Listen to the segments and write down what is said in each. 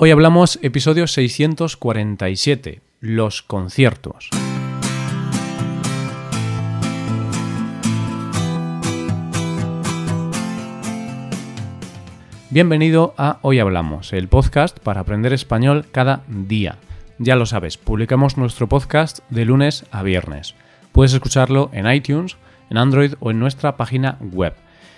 Hoy hablamos episodio 647, los conciertos. Bienvenido a Hoy Hablamos, el podcast para aprender español cada día. Ya lo sabes, publicamos nuestro podcast de lunes a viernes. Puedes escucharlo en iTunes, en Android o en nuestra página web.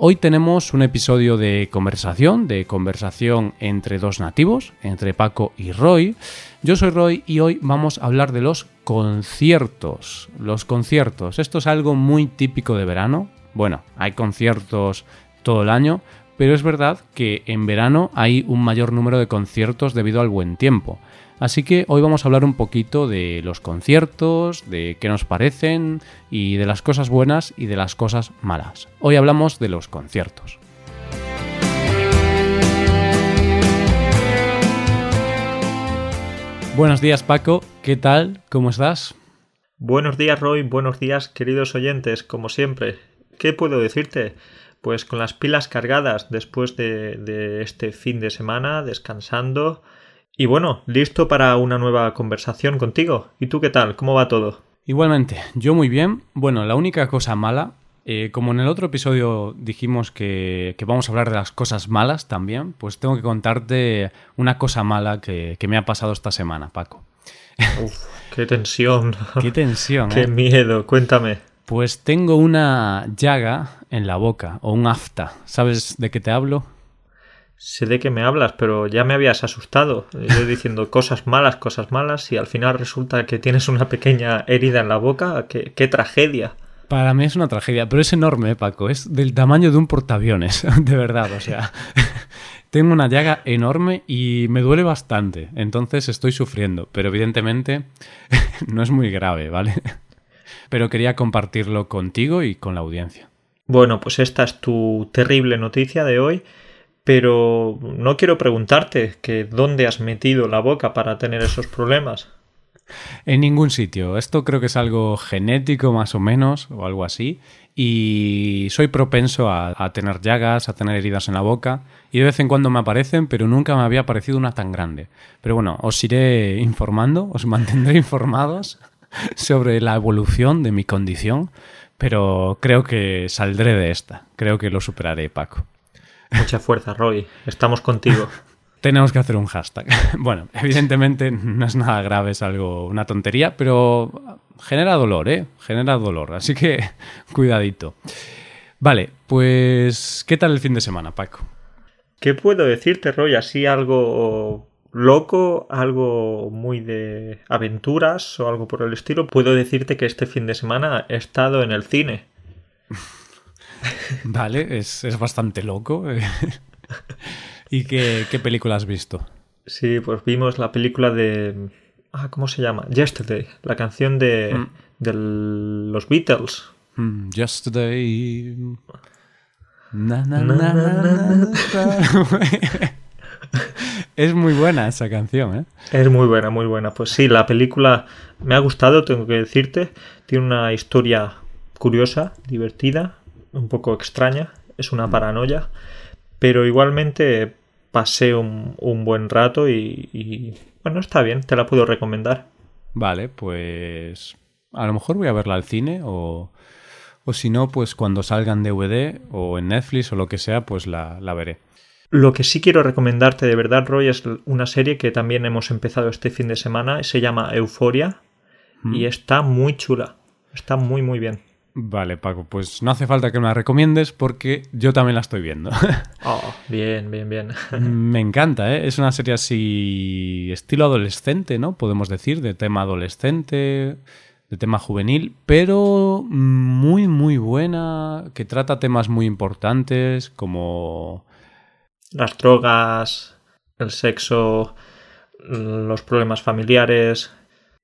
Hoy tenemos un episodio de conversación, de conversación entre dos nativos, entre Paco y Roy. Yo soy Roy y hoy vamos a hablar de los conciertos. Los conciertos, esto es algo muy típico de verano. Bueno, hay conciertos todo el año, pero es verdad que en verano hay un mayor número de conciertos debido al buen tiempo. Así que hoy vamos a hablar un poquito de los conciertos, de qué nos parecen y de las cosas buenas y de las cosas malas. Hoy hablamos de los conciertos. Buenos días Paco, ¿qué tal? ¿Cómo estás? Buenos días Roy, buenos días queridos oyentes, como siempre. ¿Qué puedo decirte? Pues con las pilas cargadas después de, de este fin de semana, descansando, y bueno, listo para una nueva conversación contigo. ¿Y tú qué tal? ¿Cómo va todo? Igualmente, yo muy bien. Bueno, la única cosa mala, eh, como en el otro episodio dijimos que, vamos a hablar de las cosas malas también, pues tengo que contarte una cosa mala que, me ha pasado esta semana, Paco. Uf, qué tensión. Qué tensión. qué ¿eh? miedo, cuéntame. Pues tengo una llaga en la boca, o un afta. ¿Sabes de qué te hablo? Sé de qué me hablas, pero ya me habías asustado. Yo diciendo cosas malas, cosas malas, y al final resulta que tienes una pequeña herida en la boca. ¡Qué, qué tragedia! Para mí es una tragedia, pero es enorme, Paco. Es del tamaño de un portaaviones, de verdad. O sea, tengo una llaga enorme y me duele bastante. Entonces estoy sufriendo, pero evidentemente no es muy grave, ¿vale? Pero quería compartirlo contigo y con la audiencia. Bueno, pues esta es tu terrible noticia de hoy pero no quiero preguntarte que dónde has metido la boca para tener esos problemas. En ningún sitio. Esto creo que es algo genético más o menos, o algo así. Y soy propenso a, tener llagas, a tener heridas en la boca. Y de vez en cuando me aparecen, pero nunca me había aparecido una tan grande. Pero bueno, os iré informando, os mantendré informados sobre la evolución de mi condición. Pero creo que saldré de esta. Creo que lo superaré, Paco. Mucha fuerza, Roy. Estamos contigo. Tenemos que hacer un hashtag. Bueno, evidentemente no es nada grave, es algo, una tontería, pero genera dolor, ¿eh? Genera dolor. Así que cuidadito. Vale, pues, ¿qué tal el fin de semana, Paco? ¿Qué puedo decirte, Roy? Así algo loco, algo muy de aventuras o algo por el estilo. Puedo decirte que este fin de semana he estado en el cine. Vale, es, bastante loco. ¿Y qué, película has visto? Sí, pues vimos la película de... Ah, ¿cómo se llama? Yesterday, la canción de, mm. los Beatles. Mm, yesterday. es muy buena esa canción, ¿eh? Es muy buena, muy buena. Pues sí, la película me ha gustado, tengo que decirte. Tiene una historia curiosa, divertida, un poco extraña, es una mm. paranoia, pero igualmente pasé un, buen rato y, bueno, está bien, te la puedo recomendar. Vale, pues a lo mejor voy a verla al cine o, o si no, pues cuando salga en DVD o en Netflix o lo que sea, pues la, la veré. Lo que sí quiero recomendarte de verdad, Roy, es una serie que también hemos empezado este fin de semana, se llama Euforia y mm. está muy chula, está muy muy bien. Vale, Paco, pues no hace falta que me la recomiendes porque yo también la estoy viendo. Oh, bien, bien, bien. me encanta, ¿eh? Es una serie así estilo adolescente, ¿no? Podemos decir, de tema adolescente, de tema juvenil, pero muy, muy buena, que trata temas muy importantes como... Las drogas, el sexo, los problemas familiares.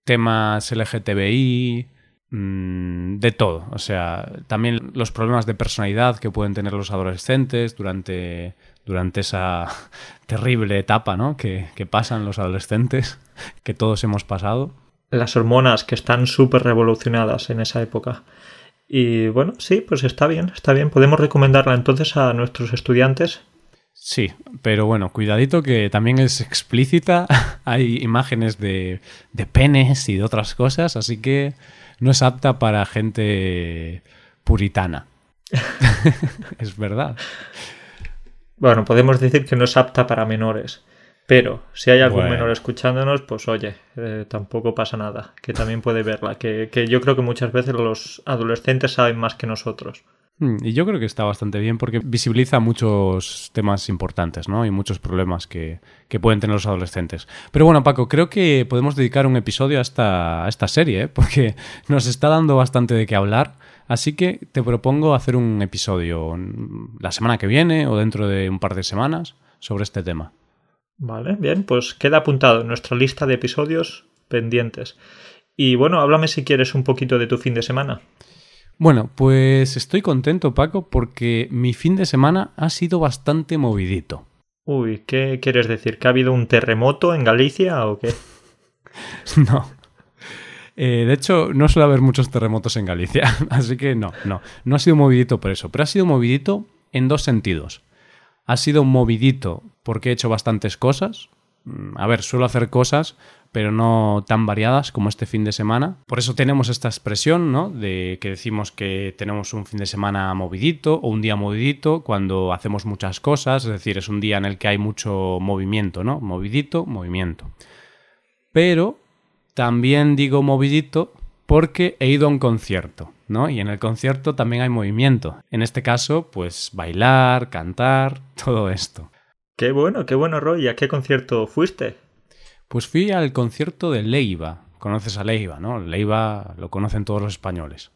Temas LGTBI, de todo. O sea, también los problemas de personalidad que pueden tener los adolescentes durante, durante esa terrible etapa ¿no? que, que pasan los adolescentes, que todos hemos pasado. Las hormonas que están súper revolucionadas en esa época. Y bueno, sí, pues está bien, está bien. Podemos recomendarla entonces a nuestros estudiantes Sí, pero bueno, cuidadito que también es explícita, hay imágenes de, de penes y de otras cosas, así que no es apta para gente puritana. es verdad. Bueno, podemos decir que no es apta para menores. Pero si hay algún menor escuchándonos, pues oye, eh, tampoco pasa nada, que también puede verla, que, que yo creo que muchas veces los adolescentes saben más que nosotros. Hmm, y yo creo que está bastante bien porque visibiliza muchos temas importantes, ¿no? Y muchos problemas que, que pueden tener los adolescentes. Pero bueno, Paco, creo que podemos dedicar un episodio a esta, a esta serie, ¿eh? porque nos está dando bastante de qué hablar. Así que te propongo hacer un episodio la semana que viene o dentro de un par de semanas sobre este tema. Vale, bien, pues queda apuntado nuestra lista de episodios pendientes. Y bueno, háblame si quieres un poquito de tu fin de semana. Bueno, pues estoy contento, Paco, porque mi fin de semana ha sido bastante movidito. Uy, ¿qué quieres decir? ¿Que ha habido un terremoto en Galicia o qué? no. Eh, de hecho, no suele haber muchos terremotos en Galicia, así que no, no. No ha sido movidito por eso, pero ha sido movidito en dos sentidos. Ha sido movidito porque he hecho bastantes cosas. Mm, a ver, suelo hacer cosas, pero no tan variadas como este fin de semana. Por eso tenemos esta expresión, ¿no? De que decimos que tenemos un fin de semana movidito o un día movidito cuando hacemos muchas cosas, es decir, es un día en el que hay mucho movimiento, ¿no? Movidito, movimiento. Pero también digo movidito porque he ido a un concierto, ¿no? Y en el concierto también hay movimiento. En este caso, pues bailar, cantar, todo esto. Qué bueno, qué bueno, Roy. ¿A qué concierto fuiste? Pues fui al concierto de Leiva. Conoces a Leiva, ¿no? Leiva lo conocen todos los españoles.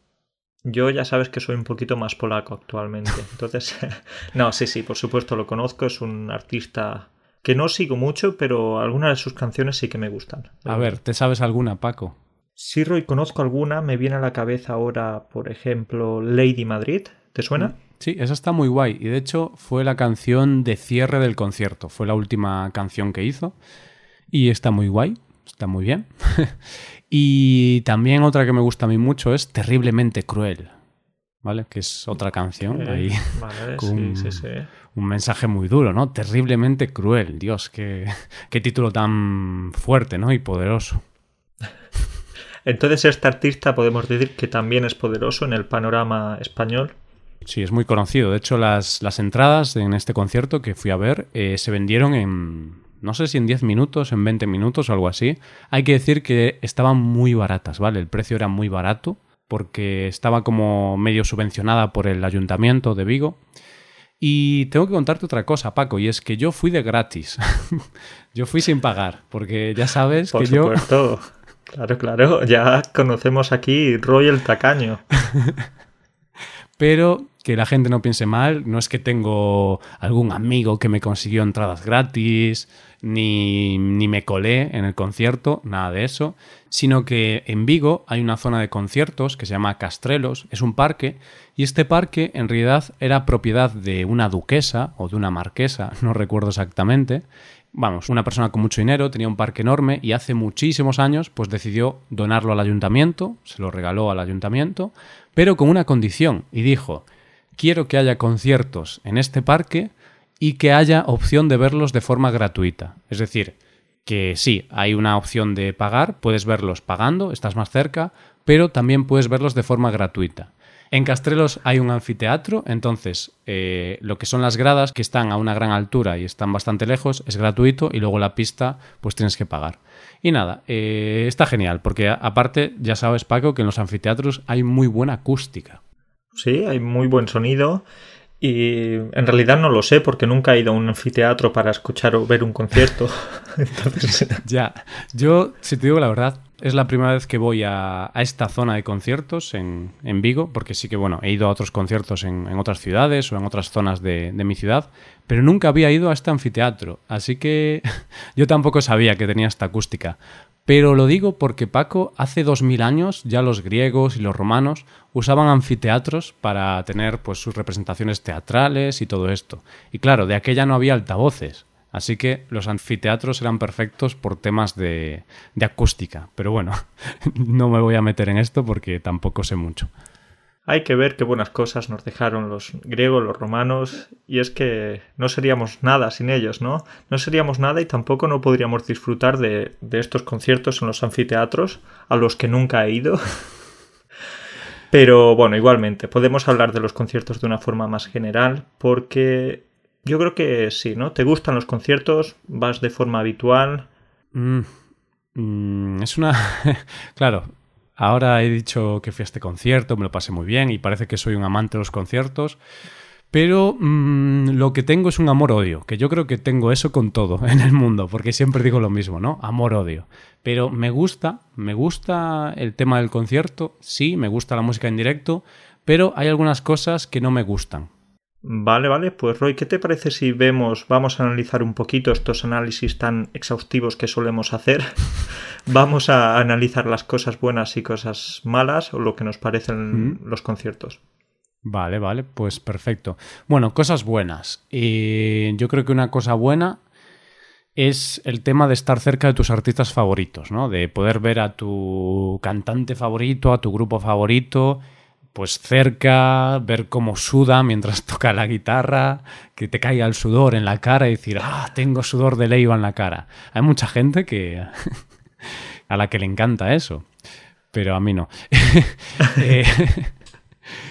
Yo ya sabes que soy un poquito más polaco actualmente. Entonces, no, sí, sí, por supuesto lo conozco. Es un artista que no sigo mucho, pero algunas de sus canciones sí que me gustan. A ver, ¿te sabes alguna, Paco? Sí, Roy, conozco alguna. Me viene a la cabeza ahora, por ejemplo, Lady Madrid. ¿Te suena? Mm, sí, esa está muy guay. Y de hecho fue la canción de cierre del concierto. Fue la última canción que hizo. Y está muy guay, está muy bien. y también otra que me gusta a mí mucho es Terriblemente Cruel. ¿Vale? Que es otra canción ahí. con sí, sí, un mensaje muy duro, ¿no? Terriblemente cruel. Dios, qué, qué título tan fuerte, ¿no? Y poderoso. Entonces, este artista podemos decir que también es poderoso en el panorama español. Sí, es muy conocido. De hecho, las, las entradas en este concierto que fui a ver eh, se vendieron en, no sé si en 10 minutos, en 20 minutos o algo así. Hay que decir que estaban muy baratas, ¿vale? El precio era muy barato porque estaba como medio subvencionada por el ayuntamiento de Vigo. Y tengo que contarte otra cosa, Paco, y es que yo fui de gratis. yo fui sin pagar, porque ya sabes por que supuesto. Claro, claro, ya conocemos aquí Roy el tacaño. Pero que la gente no piense mal, no es que tengo algún amigo que me consiguió entradas gratis, ni, ni, me colé en el concierto, nada de eso, sino que en Vigo hay una zona de conciertos que se llama Castrelos, es un parque, y este parque en realidad era propiedad de una duquesa o de una marquesa, no recuerdo exactamente, vamos, una persona con mucho dinero, tenía un parque enorme y hace muchísimos años pues decidió donarlo al ayuntamiento, se lo regaló al ayuntamiento, pero con una condición y dijo, quiero que haya conciertos en este parque y que haya opción de verlos de forma gratuita. Es decir, que sí, hay una opción de pagar, puedes verlos pagando, estás más cerca, pero también puedes verlos de forma gratuita. En Castrelos hay un anfiteatro, entonces eh, lo que son las gradas, que están a una gran altura y están bastante lejos, es gratuito y luego la pista pues tienes que pagar. Y nada, eh, está genial, porque aparte ya sabes Paco que en los anfiteatros hay muy buena acústica. Sí, hay muy buen sonido. Y en realidad no lo sé porque nunca he ido a un anfiteatro para escuchar o ver un concierto. Ya, yo, si te digo la verdad, Es la primera vez que voy a, esta zona de conciertos en, Vigo, porque sí que, bueno, he ido a otros conciertos en, otras ciudades o en otras zonas de, mi ciudad, pero nunca había ido a este anfiteatro, así que yo tampoco sabía que tenía esta acústica. Pero lo digo porque Paco, hace dos mil años ya los griegos y los romanos usaban anfiteatros para tener pues sus representaciones teatrales y todo esto. Y claro, de aquella no había altavoces, Así que los anfiteatros eran perfectos por temas de, acústica. Pero bueno, no me voy a meter en esto porque tampoco sé mucho. Hay que ver qué buenas cosas nos dejaron los griegos, los romanos, y es que no seríamos nada sin ellos, ¿no? No seríamos nada y tampoco no podríamos disfrutar de, estos conciertos en los anfiteatros, a los que nunca he ido. Pero bueno, igualmente, podemos hablar de los conciertos de una forma más general, porque yo creo que sí, ¿no? ¿Te gustan los conciertos? ¿Vas de forma habitual? Mm, mm, es una... claro, ahora he dicho que fui a este concierto, me lo pasé muy bien y parece que soy un amante de los conciertos. Pero mm, lo que tengo es un amor-odio, que yo creo que tengo eso con todo en el mundo, porque siempre digo lo mismo, ¿no? Amor-odio. Pero me gusta, me gusta el tema del concierto, sí, me gusta la música en directo, pero hay algunas cosas que no me gustan. Vale, vale, pues Roy, ¿qué te parece si vemos, vamos a analizar un poquito estos análisis tan exhaustivos que solemos hacer? vamos a analizar las cosas buenas y cosas malas o lo que nos parecen los conciertos. Vale, vale, pues perfecto. Bueno, cosas buenas. Y yo creo que una cosa buena es el tema de estar cerca de tus artistas favoritos, ¿no? De poder ver a tu cantante favorito, a tu grupo favorito pues cerca, ver cómo suda mientras toca la guitarra, que te caiga el sudor en la cara y decir, ah, tengo sudor de Leiva en la cara. Hay mucha gente que a la que le encanta eso, pero a mí no. Eh,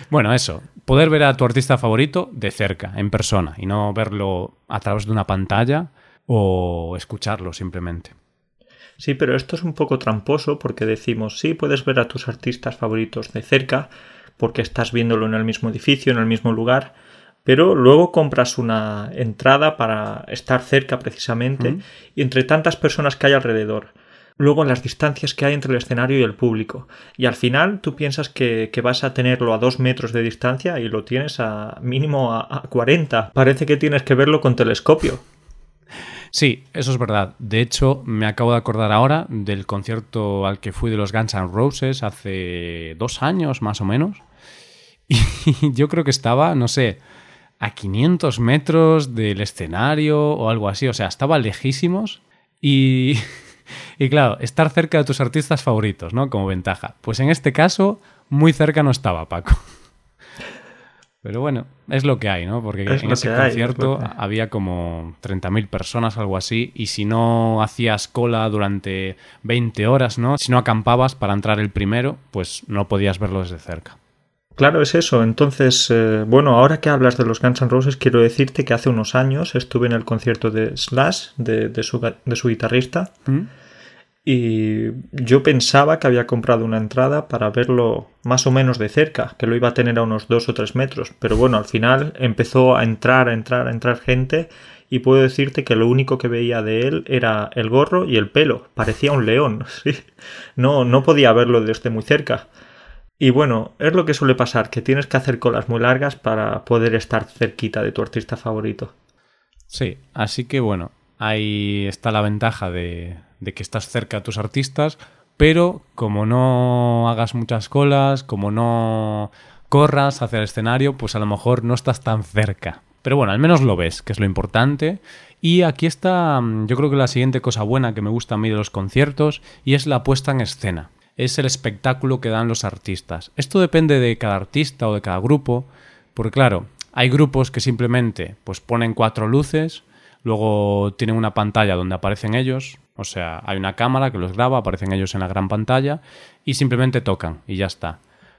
bueno, eso, poder ver a tu artista favorito de cerca, en persona, y no verlo a través de una pantalla o escucharlo simplemente. Sí, pero esto es un poco tramposo porque decimos, sí, puedes ver a tus artistas favoritos de cerca, porque estás viéndolo en el mismo edificio, en el mismo lugar, pero luego compras una entrada para estar cerca precisamente y entre tantas personas que hay alrededor. Luego las distancias que hay entre el escenario y el público. Y al final tú piensas que, vas a tenerlo a dos metros de distancia y lo tienes a mínimo a, a 40. Parece que tienes que verlo con telescopio. Sí, eso es verdad. De hecho, me acabo de acordar ahora del concierto al que fui de los Guns N' Roses hace dos años más o menos. Y yo creo que estaba, no sé, a 500 metros del escenario o algo así. O sea, estaba lejísimos y, y claro, estar cerca de tus artistas favoritos, ¿no? Como ventaja. Pues en este caso, muy cerca no estaba Paco. Pero bueno, es lo que hay, ¿no? Porque en ese concierto había como 30.000 personas, algo así, y si no hacías cola durante 20 horas, ¿no? Si no acampabas para entrar el primero, pues no podías verlo desde cerca. Claro, es eso. Entonces, eh, bueno, ahora que hablas de los Guns N' Roses, quiero decirte que hace unos años estuve en el concierto de Slash, de, su, guitarrista, ¿Mm? y yo pensaba que había comprado una entrada para verlo más o menos de cerca, que lo iba a tener a unos dos o tres metros, pero bueno, al final empezó a entrar, a entrar, a entrar gente, y puedo decirte que lo único que veía de él era el gorro y el pelo, parecía un león, ¿sí? no, no podía verlo desde muy cerca. Y bueno, es lo que suele pasar, que tienes que hacer colas muy largas para poder estar cerquita de tu artista favorito. Sí, así que bueno, ahí está la ventaja de, que estás cerca de tus artistas, pero como no hagas muchas colas, como no corras hacia el escenario, pues a lo mejor no estás tan cerca. Pero bueno, al menos lo ves, que es lo importante. Y aquí está, yo creo que la siguiente cosa buena que me gusta a mí de los conciertos, y es la puesta en escena es el espectáculo que dan los artistas. Esto depende de cada artista o de cada grupo, porque claro, hay grupos que simplemente pues ponen cuatro luces, luego tienen una pantalla donde aparecen ellos, o sea, hay una cámara que los graba, aparecen ellos en la gran pantalla y simplemente tocan y ya está.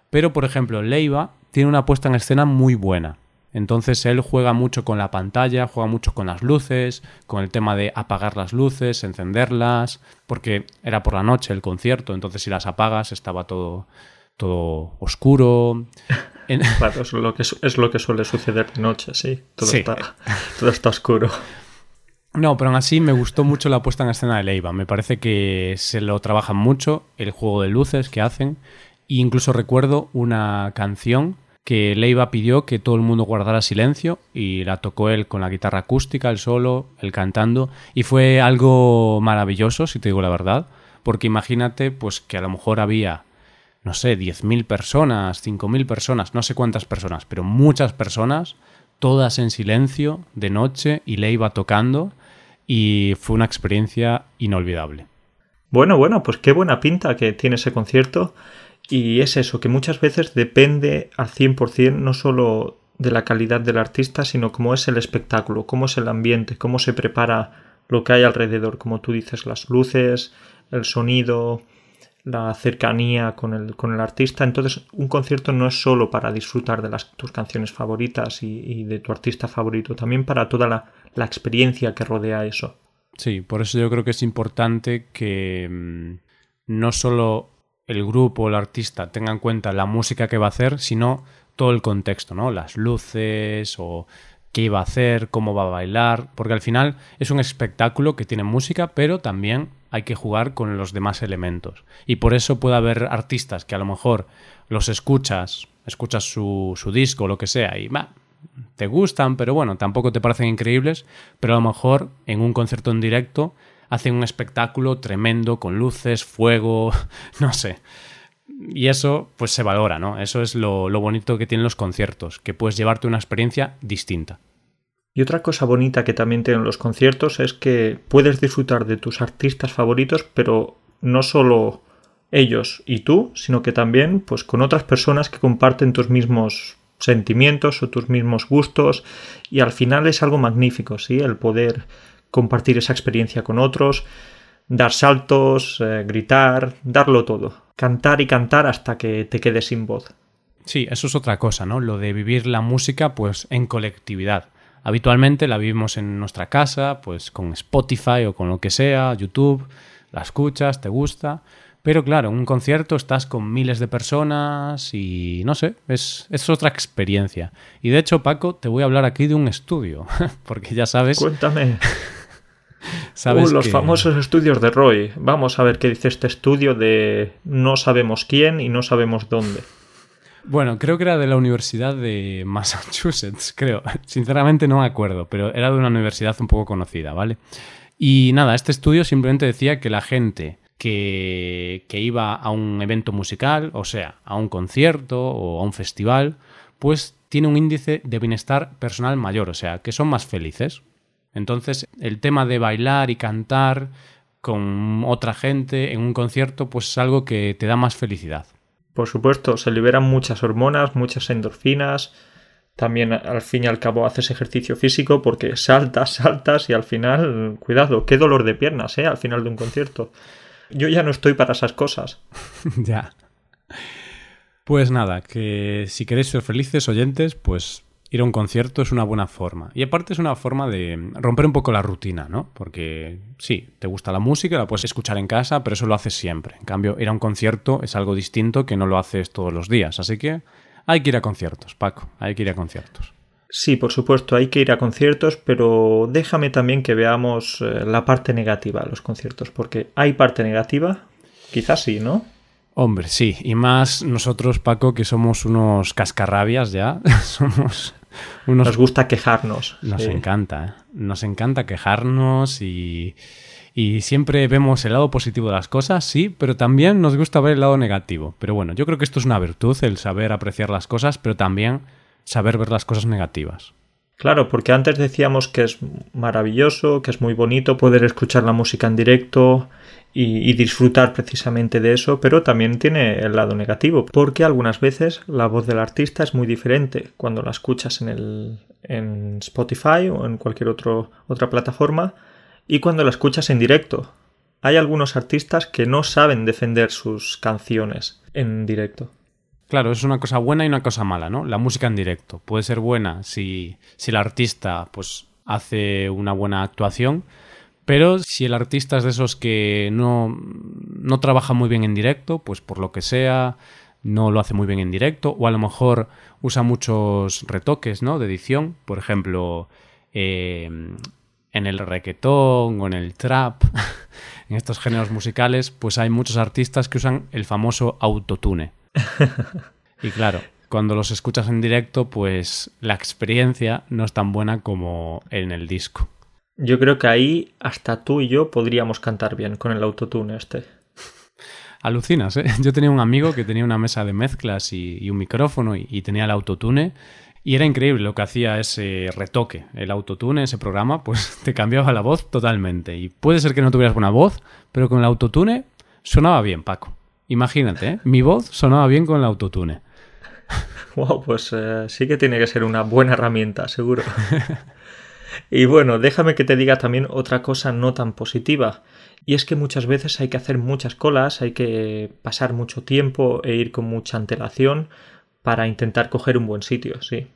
Pero por ejemplo, Leiva tiene una puesta en escena muy buena. Entonces él juega mucho con la pantalla, juega mucho con las luces, con el tema de apagar las luces, encenderlas, porque era por la noche el concierto, entonces si las apagas estaba todo, todo oscuro. Claro, es lo, que, es lo que suele suceder de noche, sí. Todo, Está, todo está oscuro. No, pero aún así me gustó mucho la puesta en escena de Leiva. Me parece que se lo trabajan mucho, el juego de luces que hacen. E incluso recuerdo una canción que Leiva pidió que todo el mundo guardara silencio y la tocó él con la guitarra acústica, el solo, el cantando. Y fue algo maravilloso, si te digo la verdad. Porque imagínate, pues que a lo mejor había no sé, 10.000 personas, 5.000 personas, no sé cuántas personas, pero muchas personas, todas en silencio, de noche, y le iba tocando, y fue una experiencia inolvidable. Bueno, bueno, pues qué buena pinta que tiene ese concierto, y es eso, que muchas veces depende al 100% no solo de la calidad del artista, sino cómo es el espectáculo, cómo es el ambiente, cómo se prepara lo que hay alrededor, como tú dices, las luces, el sonido, la cercanía con el, con el artista. Entonces, un concierto no es solo para disfrutar de tus canciones favoritas y, de tu artista favorito, también para toda la, la, experiencia que rodea eso. Sí, por eso yo creo que es importante que mm, no solo el grupo el artista tenga en cuenta la música que va a hacer, sino todo el contexto, ¿no? Las luces o qué iba a hacer, cómo va a bailar, porque al final es un espectáculo que tiene música, pero también hay que jugar con los demás elementos. Y por eso puede haber artistas que a lo mejor los escuchas, escuchas su, su disco o lo que sea, y va, te gustan, pero bueno, tampoco te parecen increíbles, pero a lo mejor en un concierto en directo hacen un espectáculo tremendo con luces, fuego, no sé. Y eso pues se valora, ¿no? Eso es lo, lo bonito que tienen los conciertos, que puedes llevarte una experiencia distinta. Y otra cosa bonita que también tienen los conciertos es que puedes disfrutar de tus artistas favoritos, pero no solo ellos y tú, sino que también pues con otras personas que comparten tus mismos sentimientos o tus mismos gustos y al final es algo magnífico, ¿sí? El poder compartir esa experiencia con otros, dar saltos, eh, gritar, darlo todo, cantar y cantar hasta que te quedes sin voz. Sí, eso es otra cosa, ¿no? Lo de vivir la música pues en colectividad. Habitualmente la vivimos en nuestra casa, pues con Spotify o con lo que sea, YouTube, la escuchas, te gusta. Pero claro, en un concierto estás con miles de personas y no sé, es, es otra experiencia. Y de hecho, Paco, te voy a hablar aquí de un estudio, porque ya sabes... Cuéntame. ¿Sabes uh, los famosos estudios de Roy. Vamos a ver qué dice este estudio de no sabemos quién y no sabemos dónde. Bueno, creo que era de la Universidad de Massachusetts, creo. Sinceramente no me acuerdo, pero era de una universidad un poco conocida, ¿vale? Y nada, este estudio simplemente decía que la gente que, que iba a un evento musical, o sea, a un concierto o a un festival, pues tiene un índice de bienestar personal mayor, o sea, que son más felices. Entonces, el tema de bailar y cantar con otra gente en un concierto, pues es algo que te da más felicidad. Por supuesto, se liberan muchas hormonas, muchas endorfinas. También al fin y al cabo haces ejercicio físico porque saltas, saltas y al final, cuidado, qué dolor de piernas, ¿eh? Al final de un concierto. Yo ya no estoy para esas cosas. ya. Pues nada, que si queréis ser felices oyentes, pues ir a un concierto es una buena forma. Y aparte es una forma de romper un poco la rutina, ¿no? Porque sí, te gusta la música, la puedes escuchar en casa, pero eso lo haces siempre. En cambio, ir a un concierto es algo distinto que no lo haces todos los días. Así que hay que ir a conciertos, Paco, hay que ir a conciertos. Sí, por supuesto, hay que ir a conciertos, pero déjame también que veamos eh, la parte negativa de los conciertos, porque hay parte negativa, quizás sí, ¿no? Hombre, sí, y más nosotros, Paco, que somos unos cascarrabias ya, somos nos gusta quejarnos. Nos encanta, ¿eh? nos encanta quejarnos y, y siempre vemos el lado positivo de las cosas, sí, pero también nos gusta ver el lado negativo. Pero bueno, yo creo que esto es una virtud, el saber apreciar las cosas, pero también saber ver las cosas negativas. Claro, porque antes decíamos que es maravilloso, que es muy bonito poder escuchar la música en directo, y, disfrutar precisamente de eso, pero también tiene el lado negativo, porque algunas veces la voz del artista es muy diferente cuando la escuchas en, el, en Spotify o en cualquier otro, otra plataforma y cuando la escuchas en directo. Hay algunos artistas que no saben defender sus canciones en directo. Claro, es una cosa buena y una cosa mala, ¿no? La música en directo puede ser buena si, si el artista pues hace una buena actuación, pero si el artista es de esos que no, no trabaja muy bien en directo, pues por lo que sea, no lo hace muy bien en directo, o a lo mejor usa muchos retoques ¿no? de edición. Por ejemplo, eh, en el requetón o en el trap, en estos géneros musicales, pues hay muchos artistas que usan el famoso autotune. y claro, cuando los escuchas en directo, pues la experiencia no es tan buena como en el disco. Yo creo que ahí hasta tú y yo podríamos cantar bien con el autotune este. Alucinas, ¿eh? Yo tenía un amigo que tenía una mesa de mezclas y, un micrófono y, tenía el autotune y era increíble lo que hacía ese retoque, el autotune, ese programa, pues te cambiaba la voz totalmente. Y puede ser que no tuvieras buena voz, pero con el autotune sonaba bien, Paco. Imagínate, ¿eh? mi voz sonaba bien con el autotune. Wow, pues eh, sí que tiene que ser una buena herramienta, seguro. y bueno, déjame que te diga también otra cosa no tan positiva. Y es que muchas veces hay que hacer muchas colas, hay que pasar mucho tiempo e ir con mucha antelación para intentar coger un buen sitio, sí.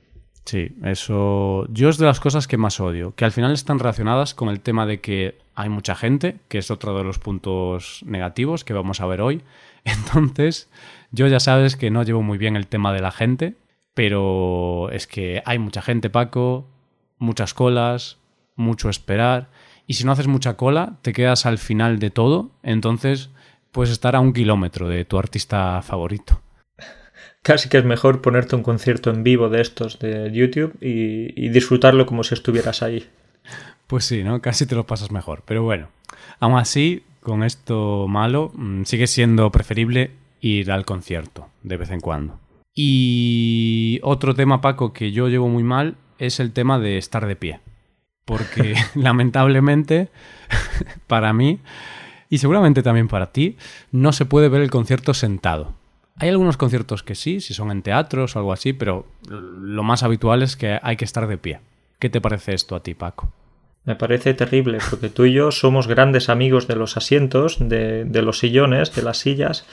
Sí, eso yo es de las cosas que más odio, que al final están relacionadas con el tema de que hay mucha gente, que es otro de los puntos negativos que vamos a ver hoy. Entonces, yo ya sabes que no llevo muy bien el tema de la gente, pero es que hay mucha gente, Paco, muchas colas, mucho esperar, y si no haces mucha cola, te quedas al final de todo, entonces puedes estar a un kilómetro de tu artista favorito casi que es mejor ponerte un concierto en vivo de estos de YouTube y, disfrutarlo como si estuvieras ahí. Pues sí, ¿no? Casi te lo pasas mejor. Pero bueno, aún así, con esto malo, mm, sigue siendo preferible ir al concierto de vez en cuando. Y otro tema, Paco, que yo llevo muy mal es el tema de estar de pie. Porque lamentablemente, para mí, y seguramente también para ti, no se puede ver el concierto sentado. Hay algunos conciertos que sí, si son en teatros o algo así, pero lo más habitual es que hay que estar de pie. ¿Qué te parece esto a ti, Paco? Me parece terrible, porque tú y yo somos grandes amigos de los asientos, de, los sillones, de las sillas,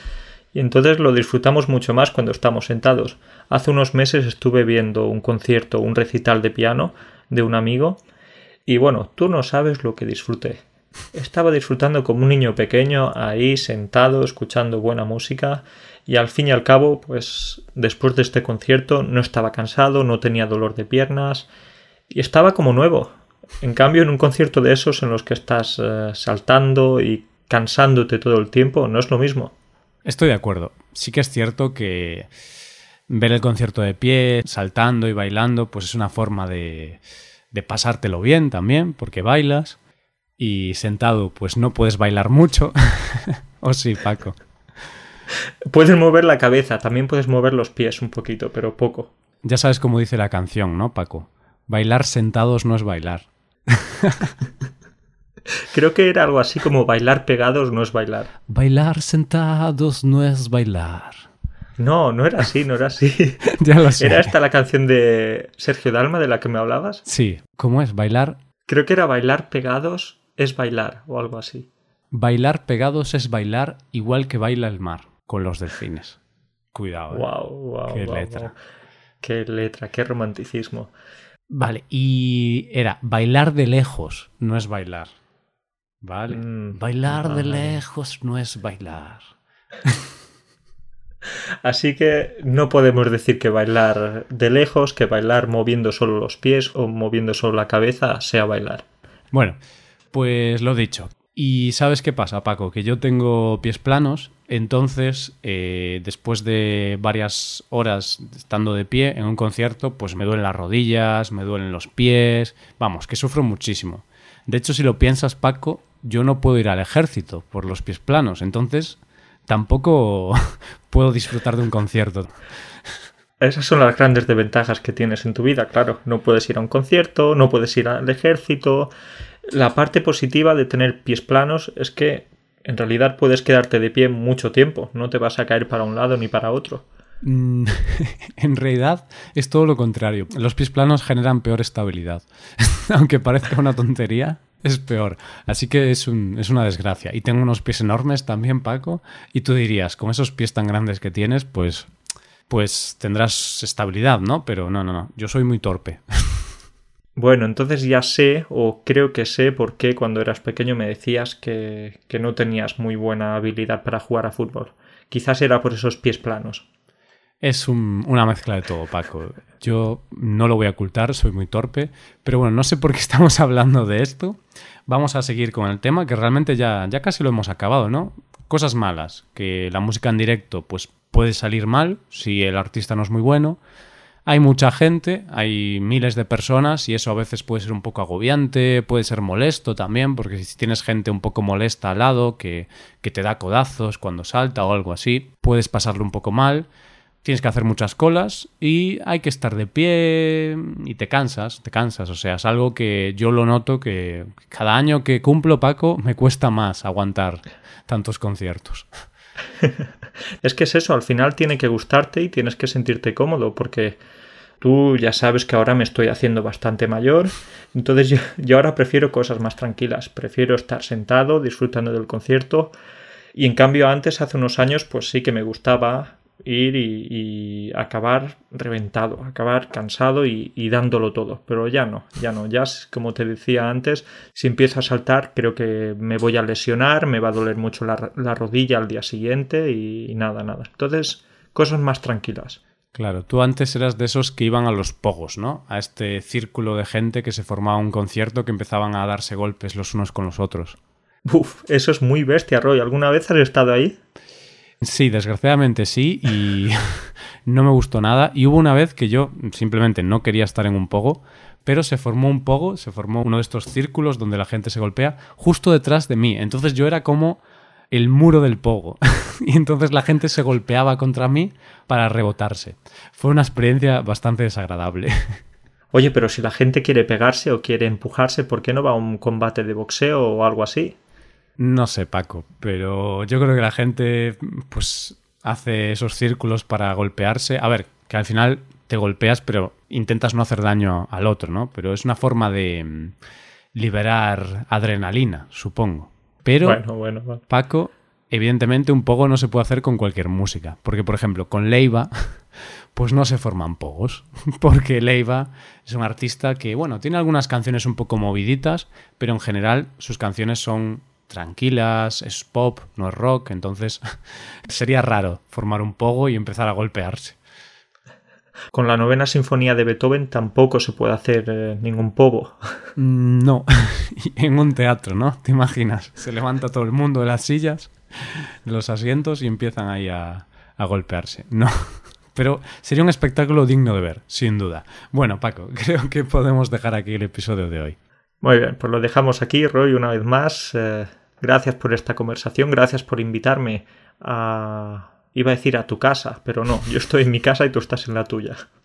y entonces lo disfrutamos mucho más cuando estamos sentados. Hace unos meses estuve viendo un concierto, un recital de piano de un amigo, y bueno, tú no sabes lo que disfruté. Estaba disfrutando como un niño pequeño ahí sentado, escuchando buena música, y al fin y al cabo, pues después de este concierto no estaba cansado, no tenía dolor de piernas y estaba como nuevo. En cambio, en un concierto de esos en los que estás eh, saltando y cansándote todo el tiempo, no es lo mismo. Estoy de acuerdo. Sí que es cierto que ver el concierto de pie, saltando y bailando, pues es una forma de, de pasártelo bien también, porque bailas. Y sentado, pues no puedes bailar mucho. ¿O sí, Paco? Puedes mover la cabeza, también puedes mover los pies un poquito, pero poco. Ya sabes cómo dice la canción, ¿no, Paco? Bailar sentados no es bailar. Creo que era algo así como bailar pegados no es bailar. Bailar sentados no es bailar. No, no era así, no era así. ya lo sé. ¿Era esta la canción de Sergio Dalma de la que me hablabas? Sí. ¿Cómo es? ¿Bailar? Creo que era bailar pegados es bailar o algo así. Bailar pegados es bailar igual que baila el mar con los delfines. Cuidado. Wow, ¿eh? qué letra. Qué letra, qué romanticismo. Vale, y era bailar de lejos, no es bailar. Vale. Mm, bailar de lejos no es bailar. Así que no podemos decir que bailar de lejos, que bailar moviendo solo los pies o moviendo solo la cabeza sea bailar. Bueno, pues lo dicho. ¿Y sabes qué pasa, Paco? Que yo tengo pies planos entonces, eh, después de varias horas estando de pie en un concierto, pues me duelen las rodillas, me duelen los pies, vamos, que sufro muchísimo. De hecho, si lo piensas, Paco, yo no puedo ir al ejército por los pies planos, entonces tampoco puedo disfrutar de un concierto. Esas son las grandes desventajas que tienes en tu vida, claro. No puedes ir a un concierto, no puedes ir al ejército. La parte positiva de tener pies planos es que en realidad puedes quedarte de pie mucho tiempo, no te vas a caer para un lado ni para otro. Mm, en realidad es todo lo contrario. Los pies planos generan peor estabilidad. Aunque parezca una tontería, es peor. Así que es, es una desgracia. Y tengo unos pies enormes también, Paco. Y tú dirías, con esos pies tan grandes que tienes, pues, pues tendrás estabilidad, ¿no? Pero no, no, no. Yo soy muy torpe. Bueno, entonces ya sé, o creo que sé, por qué cuando eras pequeño me decías que, no tenías muy buena habilidad para jugar a fútbol. Quizás era por esos pies planos. Es una mezcla de todo, Paco. Yo no lo voy a ocultar, soy muy torpe, pero bueno, no sé por qué estamos hablando de esto. Vamos a seguir con el tema, que realmente ya, ya casi lo hemos acabado, ¿no? Cosas malas, que la música en directo pues puede salir mal si el artista no es muy bueno. Hay mucha gente, hay miles de personas y eso a veces puede ser un poco agobiante, puede ser molesto también, porque si tienes gente un poco molesta al lado, que, que te da codazos cuando salta o algo así, puedes pasarlo un poco mal tienes que hacer muchas colas y hay que estar de pie y te cansas, te cansas. O sea, es algo que yo lo noto que cada año que cumplo, Paco, me cuesta más aguantar tantos conciertos. es que es eso, al final tiene que gustarte y tienes que sentirte cómodo porque tú ya sabes que ahora me estoy haciendo bastante mayor, entonces yo, ahora prefiero cosas más tranquilas, prefiero estar sentado disfrutando del concierto y en cambio antes, hace unos años, pues sí que me gustaba ir y, acabar reventado, acabar cansado y, dándolo todo. Pero ya no, ya no. Ya, como te decía antes, si empiezo a saltar, creo que me voy a lesionar, me va a doler mucho la, rodilla al día siguiente y, nada, nada. Entonces, cosas más tranquilas. Claro, tú antes eras de esos que iban a los pogos, ¿no? A este círculo de gente que se formaba un concierto que empezaban a darse golpes los unos con los otros. Uf, eso es muy bestia, Roy. ¿Alguna vez has estado ahí? Sí, desgraciadamente sí, y no me gustó nada. Y hubo una vez que yo simplemente no quería estar en un pogo, pero se formó un pogo, se formó uno de estos círculos donde la gente se golpea justo detrás de mí. Entonces yo era como el muro del pogo. y entonces la gente se golpeaba contra mí para rebotarse. Fue una experiencia bastante desagradable. Oye, pero si la gente quiere pegarse o quiere empujarse, ¿por qué no va a un combate de boxeo o algo así? No sé, Paco, pero yo creo que la gente pues hace esos círculos para golpearse. A ver, que al final te golpeas, pero intentas no hacer daño al otro, ¿no? Pero es una forma de mm, liberar adrenalina, supongo. Pero, bueno, bueno, Paco, evidentemente un pogo no se puede hacer con cualquier música. Porque, por ejemplo, con Leiva, pues no se forman pogos. Porque Leiva es un artista que, bueno, tiene algunas canciones un poco moviditas, pero en general sus canciones son tranquilas, es pop, no es rock, entonces sería raro formar un pogo y empezar a golpearse. Con la novena sinfonía de Beethoven tampoco se puede hacer eh, ningún pogo. Mm, no, en un teatro, ¿no? ¿Te imaginas? Se levanta todo el mundo de las sillas, de los asientos y empiezan ahí a, a golpearse. No, pero sería un espectáculo digno de ver, sin duda. Bueno, Paco, creo que podemos dejar aquí el episodio de hoy. Muy bien, pues lo dejamos aquí, Roy, una vez más. Eh, Gracias por esta conversación, gracias por invitarme a... Iba a decir a tu casa, pero no, yo estoy en mi casa y tú estás en la tuya.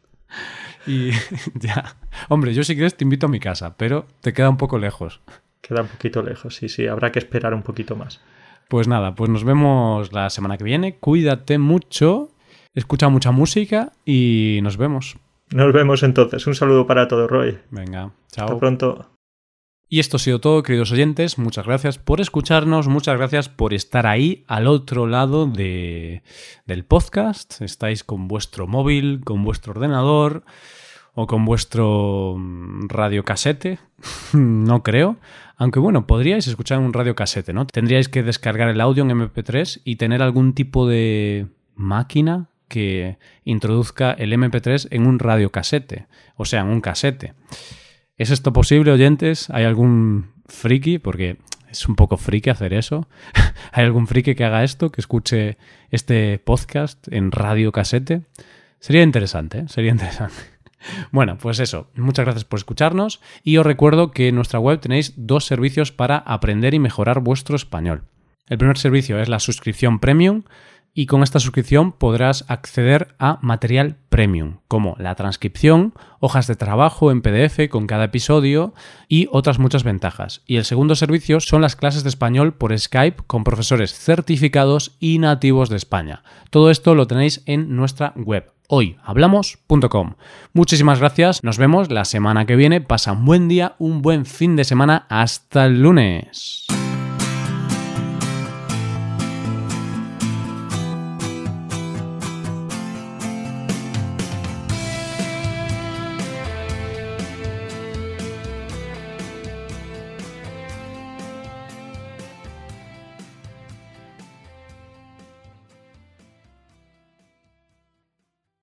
Y ya. Hombre, yo si quieres te invito a mi casa, pero te queda un poco lejos. Queda un poquito lejos, sí, sí, habrá que esperar un poquito más. Pues nada, pues nos vemos la semana que viene. Cuídate mucho, escucha mucha música y nos vemos. Nos vemos entonces. Un saludo para todos, Roy. Venga, chao. Hasta pronto. Y esto ha sido todo, queridos oyentes. Muchas gracias por escucharnos, muchas gracias por estar ahí al otro lado de, del podcast. Estáis con vuestro móvil, con vuestro ordenador o con vuestro mm, radiocasete. no creo. Aunque bueno, podríais escuchar un radiocasete, ¿no? Tendríais que descargar el audio en MP3 y tener algún tipo de máquina que introduzca el MP3 en un radiocasete, o sea, en un casete. ¿Es esto posible, oyentes? ¿Hay algún friki? Porque es un poco friki hacer eso. ¿Hay algún friki que haga esto, que escuche este podcast en radio casete? Sería interesante, ¿eh? sería interesante. Bueno, pues eso, muchas gracias por escucharnos y os recuerdo que en nuestra web tenéis dos servicios para aprender y mejorar vuestro español. El primer servicio es la suscripción premium y con esta suscripción podrás acceder a material premium, como la transcripción, hojas de trabajo en PDF con cada episodio y otras muchas ventajas. Y el segundo servicio son las clases de español por Skype con profesores certificados y nativos de España. Todo esto lo tenéis en nuestra web hoyhablamos.com. Muchísimas gracias, nos vemos la semana que viene, pasa un buen día, un buen fin de semana, hasta el lunes.